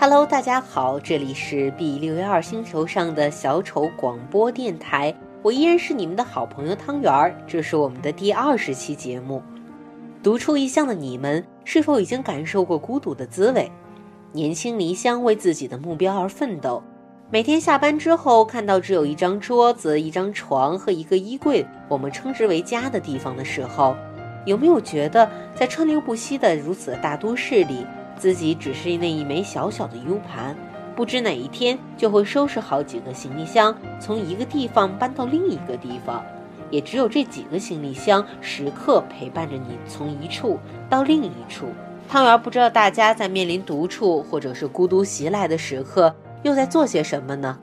Hello，大家好，这里是 B 六幺二星球上的小丑广播电台，我依然是你们的好朋友汤圆儿，这是我们的第二十期节目。独处异乡的你们，是否已经感受过孤独的滋味？年轻离乡，为自己的目标而奋斗。每天下班之后，看到只有一张桌子、一张床和一个衣柜，我们称之为家的地方的时候，有没有觉得，在川流不息的如此大都市里，自己只是那一枚小小的 U 盘，不知哪一天就会收拾好几个行李箱，从一个地方搬到另一个地方？也只有这几个行李箱，时刻陪伴着你从一处到另一处。汤圆不知道大家在面临独处或者是孤独袭来的时刻，又在做些什么呢？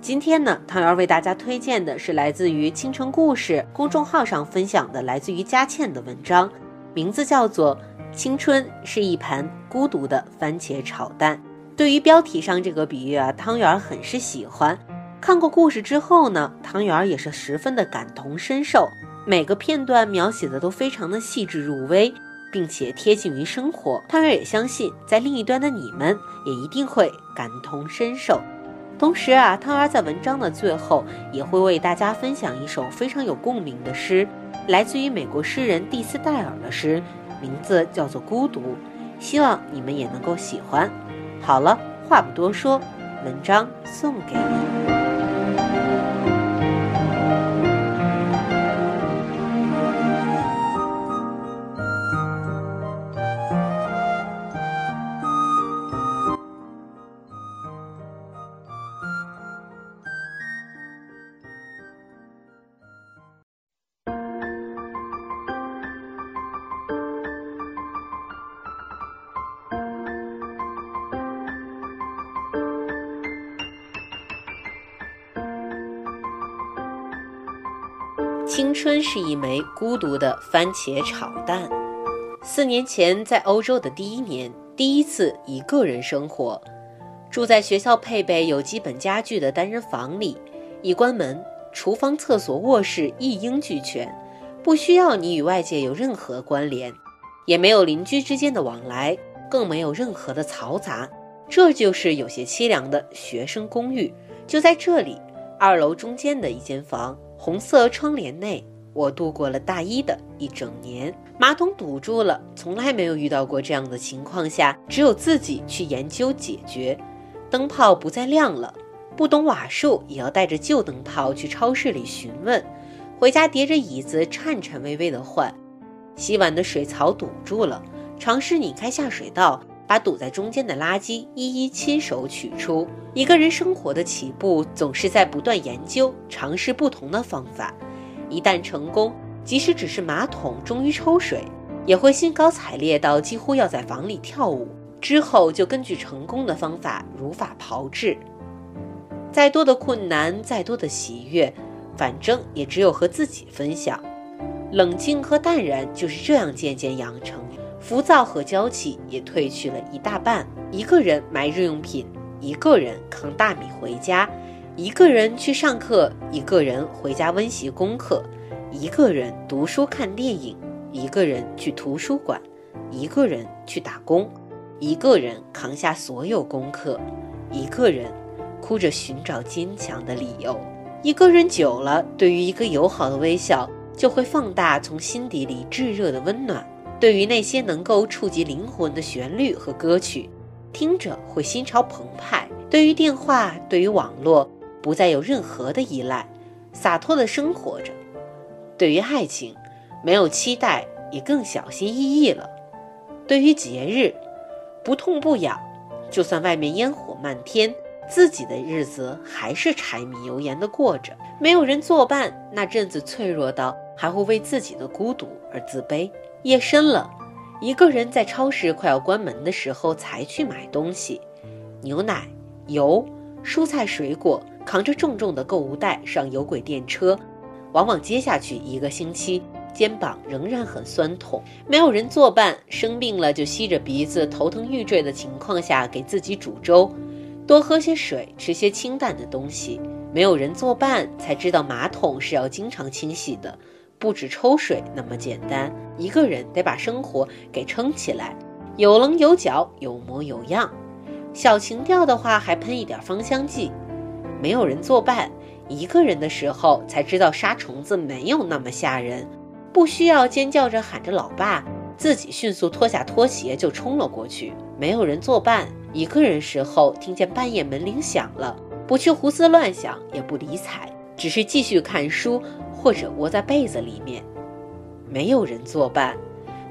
今天呢，汤圆为大家推荐的是来自于青城故事公众号上分享的来自于佳倩的文章，名字叫做《青春是一盘孤独的番茄炒蛋》。对于标题上这个比喻啊，汤圆儿很是喜欢。看过故事之后呢，汤圆儿也是十分的感同身受，每个片段描写的都非常的细致入微。并且贴近于生活，汤圆儿也相信，在另一端的你们也一定会感同身受。同时啊，汤圆儿在文章的最后也会为大家分享一首非常有共鸣的诗，来自于美国诗人蒂斯戴尔的诗，名字叫做《孤独》，希望你们也能够喜欢。好了，话不多说，文章送给你。青春是一枚孤独的番茄炒蛋。四年前，在欧洲的第一年，第一次一个人生活，住在学校配备有基本家具的单人房里。一关门，厨房、厕所、卧室一应俱全，不需要你与外界有任何关联，也没有邻居之间的往来，更没有任何的嘈杂。这就是有些凄凉的学生公寓。就在这里，二楼中间的一间房。红色窗帘内，我度过了大一的一整年。马桶堵住了，从来没有遇到过这样的情况下，只有自己去研究解决。灯泡不再亮了，不懂瓦数也要带着旧灯泡去超市里询问。回家叠着椅子颤颤巍巍地换。洗碗的水槽堵住了，尝试拧开下水道。把堵在中间的垃圾一一亲手取出。一个人生活的起步，总是在不断研究、尝试不同的方法。一旦成功，即使只是马桶终于抽水，也会兴高采烈到几乎要在房里跳舞。之后就根据成功的方法如法炮制。再多的困难，再多的喜悦，反正也只有和自己分享。冷静和淡然就是这样渐渐养成。浮躁和娇气也褪去了一大半。一个人买日用品，一个人扛大米回家，一个人去上课，一个人回家温习功课，一个人读书看电影，一个人去图书馆，一个人去打工，一个人扛下所有功课，一个人哭着寻找坚强的理由。一个人久了，对于一个友好的微笑，就会放大从心底里炙热的温暖。对于那些能够触及灵魂的旋律和歌曲，听着会心潮澎湃；对于电话，对于网络，不再有任何的依赖，洒脱的生活着；对于爱情，没有期待，也更小心翼翼了；对于节日，不痛不痒，就算外面烟火漫天，自己的日子还是柴米油盐的过着。没有人作伴，那阵子脆弱到还会为自己的孤独而自卑。夜深了，一个人在超市快要关门的时候才去买东西，牛奶、油、蔬菜、水果，扛着重重的购物袋上有轨电车，往往接下去一个星期，肩膀仍然很酸痛。没有人作伴，生病了就吸着鼻子头疼欲坠的情况下给自己煮粥，多喝些水，吃些清淡的东西。没有人作伴，才知道马桶是要经常清洗的。不止抽水那么简单，一个人得把生活给撑起来，有棱有角，有模有样。小情调的话还喷一点芳香剂。没有人作伴，一个人的时候才知道杀虫子没有那么吓人，不需要尖叫着喊着老爸，自己迅速脱下拖鞋就冲了过去。没有人作伴，一个人时候听见半夜门铃响了，不去胡思乱想，也不理睬，只是继续看书或者窝在被子里面。没有人作伴。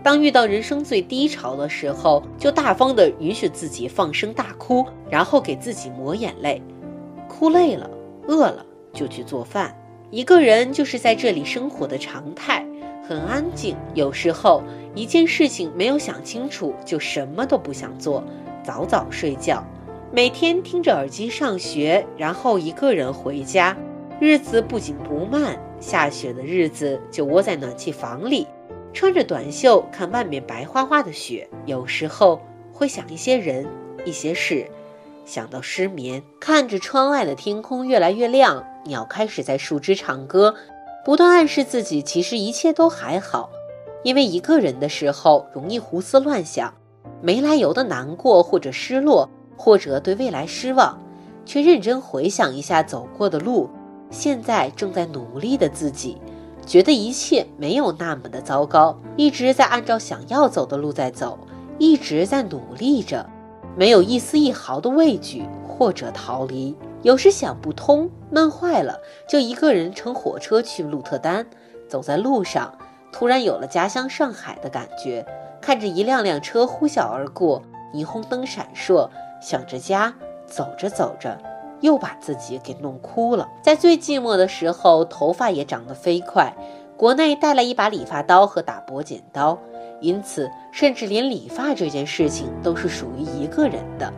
当遇到人生最低潮的时候，就大方的允许自己放声大哭，然后给自己抹眼泪。哭累了、饿了就去做饭。一个人就是在这里生活的常态，很安静。有时候一件事情没有想清楚，就什么都不想做，早早睡觉。每天听着耳机上学，然后一个人回家。日子不紧不慢，下雪的日子就窝在暖气房里。穿着短袖看外面白花花的雪，有时候会想一些人、一些事，想到失眠。看着窗外的天空越来越亮，鸟开始在树枝唱歌，不断暗示自己其实一切都还好。因为一个人的时候容易胡思乱想，没来由的难过或者失落，或者对未来失望，却认真回想一下走过的路，现在正在努力的自己。觉得一切没有那么的糟糕，一直在按照想要走的路在走，一直在努力着，没有一丝一毫的畏惧或者逃离。有时想不通，闷坏了，就一个人乘火车去鹿特丹。走在路上，突然有了家乡上海的感觉。看着一辆辆车呼啸而过，霓虹灯闪烁，想着家，走着走着。又把自己给弄哭了。在最寂寞的时候，头发也长得飞快。国内带了一把理发刀和打薄剪刀，因此甚至连理发这件事情都是属于一个人的。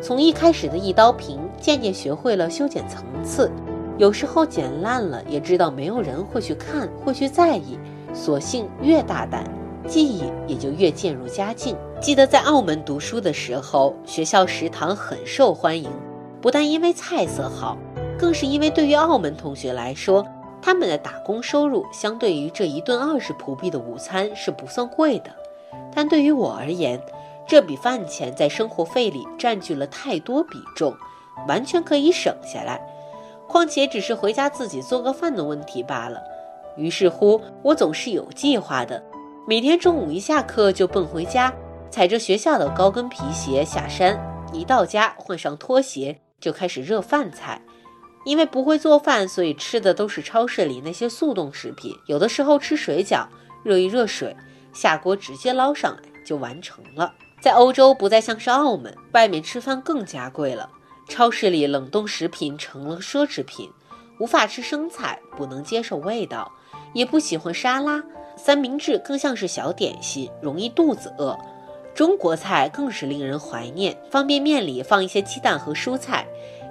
从一开始的一刀平，渐渐学会了修剪层次。有时候剪烂了，也知道没有人会去看，会去在意。索性越大胆，技艺也就越渐入佳境。记得在澳门读书的时候，学校食堂很受欢迎。不但因为菜色好，更是因为对于澳门同学来说，他们的打工收入相对于这一顿二十葡币的午餐是不算贵的。但对于我而言，这笔饭钱在生活费里占据了太多比重，完全可以省下来。况且只是回家自己做个饭的问题罢了。于是乎，我总是有计划的，每天中午一下课就奔回家，踩着学校的高跟皮鞋下山，一到家换上拖鞋。就开始热饭菜，因为不会做饭，所以吃的都是超市里那些速冻食品。有的时候吃水饺，热一热水，下锅直接捞上来就完成了。在欧洲不再像是澳门，外面吃饭更加贵了，超市里冷冻食品成了奢侈品。无法吃生菜，不能接受味道，也不喜欢沙拉，三明治更像是小点心，容易肚子饿。中国菜更是令人怀念，方便面里放一些鸡蛋和蔬菜，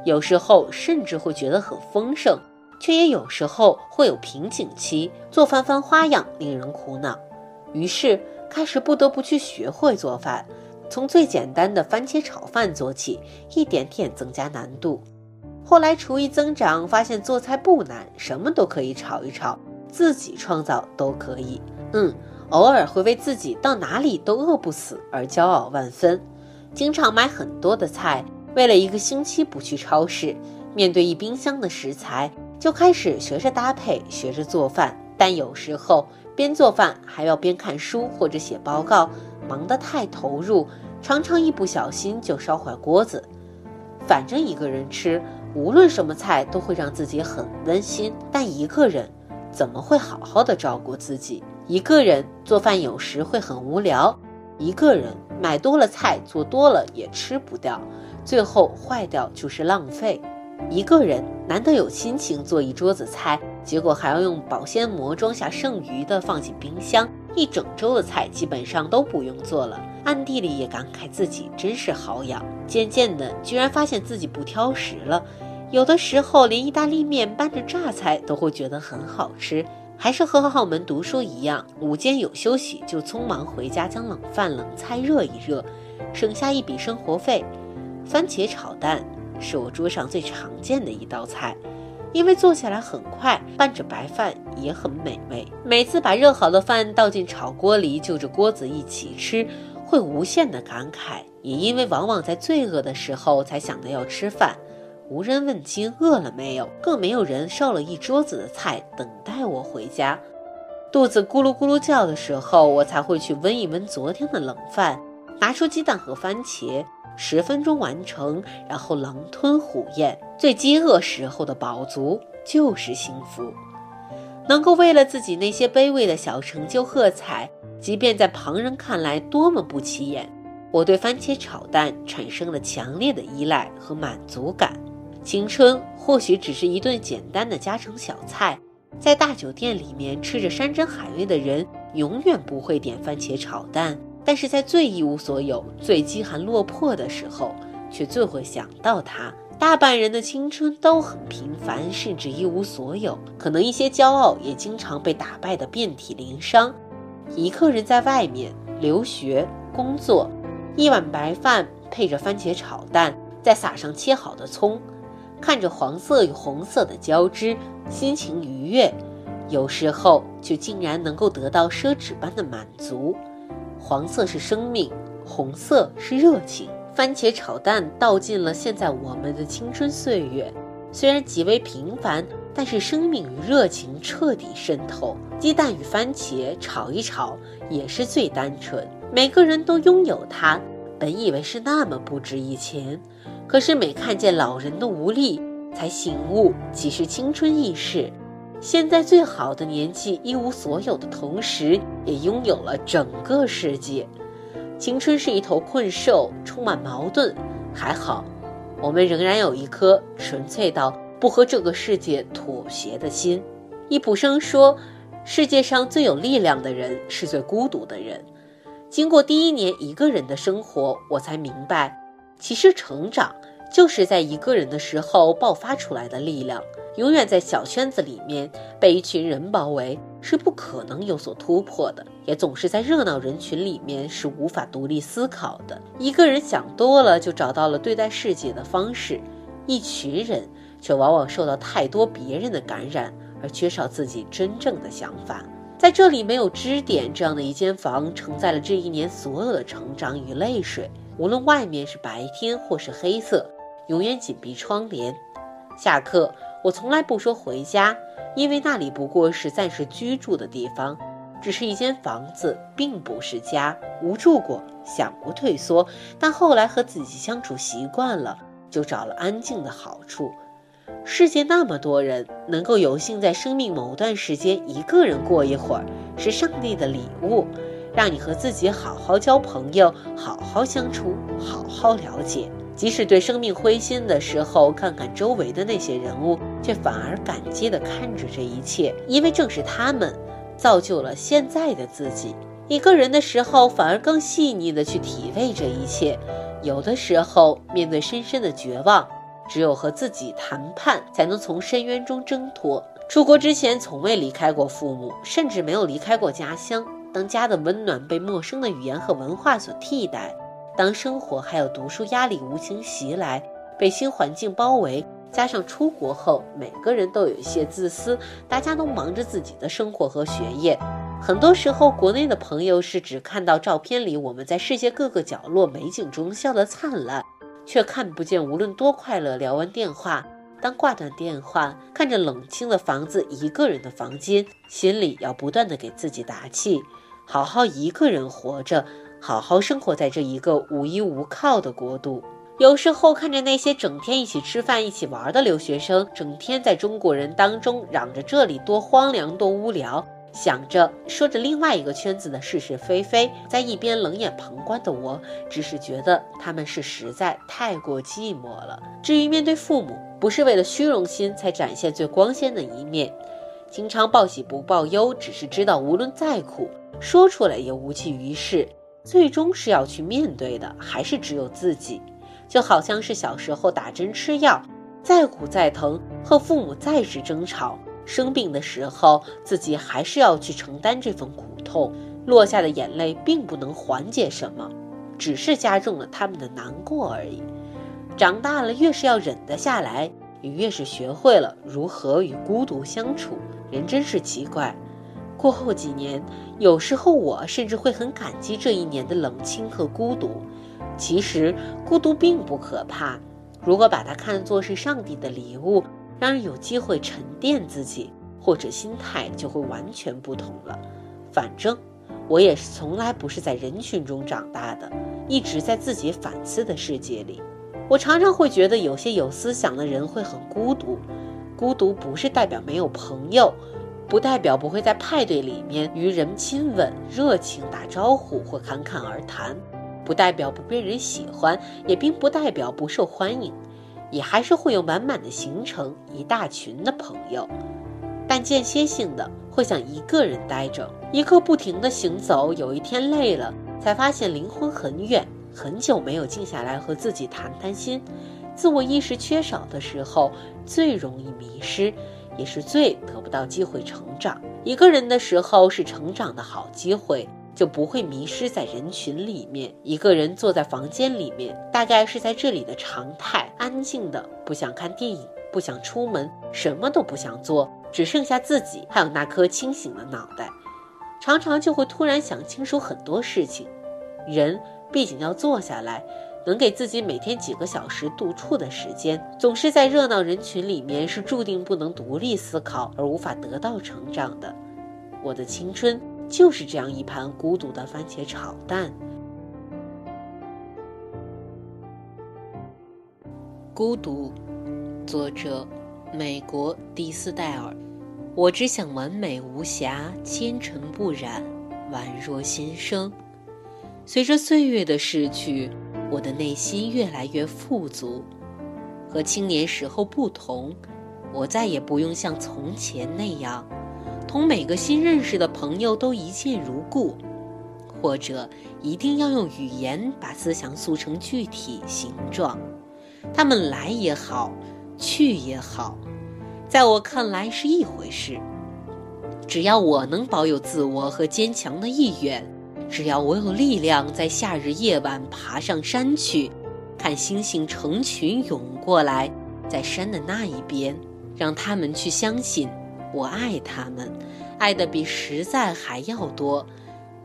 有时候甚至会觉得很丰盛，却也有时候会有瓶颈期，做饭翻花样，令人苦恼。于是开始不得不去学会做饭，从最简单的番茄炒饭做起，一点点增加难度。后来厨艺增长，发现做菜不难，什么都可以炒一炒，自己创造都可以。嗯。偶尔会为自己到哪里都饿不死而骄傲万分，经常买很多的菜，为了一个星期不去超市，面对一冰箱的食材，就开始学着搭配，学着做饭。但有时候边做饭还要边看书或者写报告，忙得太投入，常常一不小心就烧坏锅子。反正一个人吃，无论什么菜都会让自己很温馨，但一个人怎么会好好的照顾自己？一个人做饭有时会很无聊，一个人买多了菜做多了也吃不掉，最后坏掉就是浪费。一个人难得有心情做一桌子菜，结果还要用保鲜膜装下剩余的放进冰箱，一整周的菜基本上都不用做了。暗地里也感慨自己真是好养。渐渐的，居然发现自己不挑食了，有的时候连意大利面拌着榨菜都会觉得很好吃。还是和澳门读书一样，午间有休息就匆忙回家将冷饭冷菜热一热，省下一笔生活费。番茄炒蛋是我桌上最常见的一道菜，因为做起来很快，拌着白饭也很美味。每次把热好的饭倒进炒锅里，就着锅子一起吃，会无限的感慨，也因为往往在最饿的时候才想到要吃饭，无人问津饿了没有，更没有人烧了一桌子的菜等待我回家。肚子咕噜咕噜叫的时候，我才会去温一温昨天的冷饭，拿出鸡蛋和番茄，十分钟完成，然后狼吞虎咽。最饥饿时候的饱足就是幸福。能够为了自己那些卑微的小成就喝彩。即便在旁人看来多么不起眼，我对番茄炒蛋产生了强烈的依赖和满足感。青春或许只是一顿简单的家常小菜，在大酒店里面吃着山珍海味的人永远不会点番茄炒蛋，但是在最一无所有、最饥寒落魄的时候，却最会想到它。大半人的青春都很平凡，甚至一无所有，可能一些骄傲也经常被打败得遍体鳞伤。一个人在外面留学工作，一碗白饭配着番茄炒蛋，再撒上切好的葱，看着黄色与红色的交织，心情愉悦。有时候就竟然能够得到奢侈般的满足。黄色是生命，红色是热情。番茄炒蛋道尽了现在我们的青春岁月，虽然极为平凡。但是生命与热情彻底渗透，鸡蛋与番茄炒一炒也是最单纯。每个人都拥有它，本以为是那么不值一钱，可是每看见老人的无力，才醒悟几是青春易逝。现在最好的年纪一无所有的同时，也拥有了整个世界。青春是一头困兽，充满矛盾。还好，我们仍然有一颗纯粹到。不和这个世界妥协的心。易卜生说：“世界上最有力量的人是最孤独的人。”经过第一年一个人的生活，我才明白，其实成长就是在一个人的时候爆发出来的力量。永远在小圈子里面被一群人包围，是不可能有所突破的；也总是在热闹人群里面是无法独立思考的。一个人想多了，就找到了对待世界的方式；一群人。却往往受到太多别人的感染，而缺少自己真正的想法。在这里，没有支点这样的一间房，承载了这一年所有的成长与泪水。无论外面是白天或是黑色，永远紧闭窗帘。下课，我从来不说回家，因为那里不过是暂时居住的地方，只是一间房子，并不是家。无助过，想过退缩，但后来和自己相处习惯了，就找了安静的好处。世界那么多人，能够有幸在生命某段时间一个人过一会儿，是上帝的礼物，让你和自己好好交朋友，好好相处，好好了解。即使对生命灰心的时候，看看周围的那些人物，却反而感激地看着这一切，因为正是他们，造就了现在的自己。一个人的时候，反而更细腻地去体味这一切。有的时候，面对深深的绝望。只有和自己谈判，才能从深渊中挣脱。出国之前，从未离开过父母，甚至没有离开过家乡。当家的温暖被陌生的语言和文化所替代，当生活还有读书压力无情袭来，被新环境包围，加上出国后，每个人都有一些自私，大家都忙着自己的生活和学业。很多时候，国内的朋友是只看到照片里我们在世界各个角落美景中笑得灿烂。却看不见，无论多快乐，聊完电话，当挂断电话，看着冷清的房子，一个人的房间，心里要不断的给自己打气，好好一个人活着，好好生活在这一个无依无靠的国度。有时候看着那些整天一起吃饭、一起玩的留学生，整天在中国人当中嚷着这里多荒凉、多无聊。想着说着另外一个圈子的是是非非，在一边冷眼旁观的我，只是觉得他们是实在太过寂寞了。至于面对父母，不是为了虚荣心才展现最光鲜的一面，经常报喜不报忧，只是知道无论再苦，说出来也无济于事，最终是要去面对的，还是只有自己。就好像是小时候打针吃药，再苦再疼，和父母再是争吵。生病的时候，自己还是要去承担这份苦痛，落下的眼泪并不能缓解什么，只是加重了他们的难过而已。长大了，越是要忍得下来，也越是学会了如何与孤独相处。人真是奇怪，过后几年，有时候我甚至会很感激这一年的冷清和孤独。其实，孤独并不可怕，如果把它看作是上帝的礼物，让人有机会沉淀自己，或者心态就会完全不同了。反正，我也是从来不是在人群中长大的，一直在自己反思的世界里。我常常会觉得，有些有思想的人会很孤独。孤独不是代表没有朋友。不代表不会在派对里面与人亲吻、热情打招呼或侃侃而谈，不代表不被人喜欢，也并不代表不受欢迎，也还是会有满满的行程、一大群的朋友。但间歇性的会想一个人待着，一刻不停的行走，有一天累了，才发现灵魂很远，很久没有静下来和自己谈谈心。自我意识缺少的时候，最容易迷失。也是最得不到机会成长。一个人的时候是成长的好机会，就不会迷失在人群里面。一个人坐在房间里面，大概是在这里的常态，安静的，不想看电影，不想出门，什么都不想做，只剩下自己，还有那颗清醒的脑袋。常常就会突然想清楚很多事情。人毕竟要坐下来。能给自己每天几个小时独处的时间，总是在热闹人群里面，是注定不能独立思考而无法得到成长的。我的青春就是这样一盘孤独的番茄炒蛋。孤独，作者：美国蒂斯戴尔。我只想完美无瑕，纤尘不染，宛若新生。随着岁月的逝去。我的内心越来越富足，和青年时候不同，我再也不用像从前那样，同每个新认识的朋友都一见如故，或者一定要用语言把思想塑成具体形状。他们来也好，去也好，在我看来是一回事。只要我能保有自我和坚强的意愿。只要我有力量，在夏日夜晚爬上山去，看星星成群涌过来，在山的那一边，让他们去相信我爱他们，爱的比实在还要多，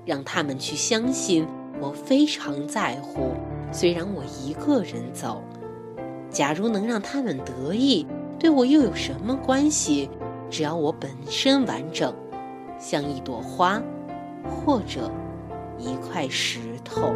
让他们去相信我非常在乎，虽然我一个人走。假如能让他们得意，对我又有什么关系？只要我本身完整，像一朵花，或者。一块石头。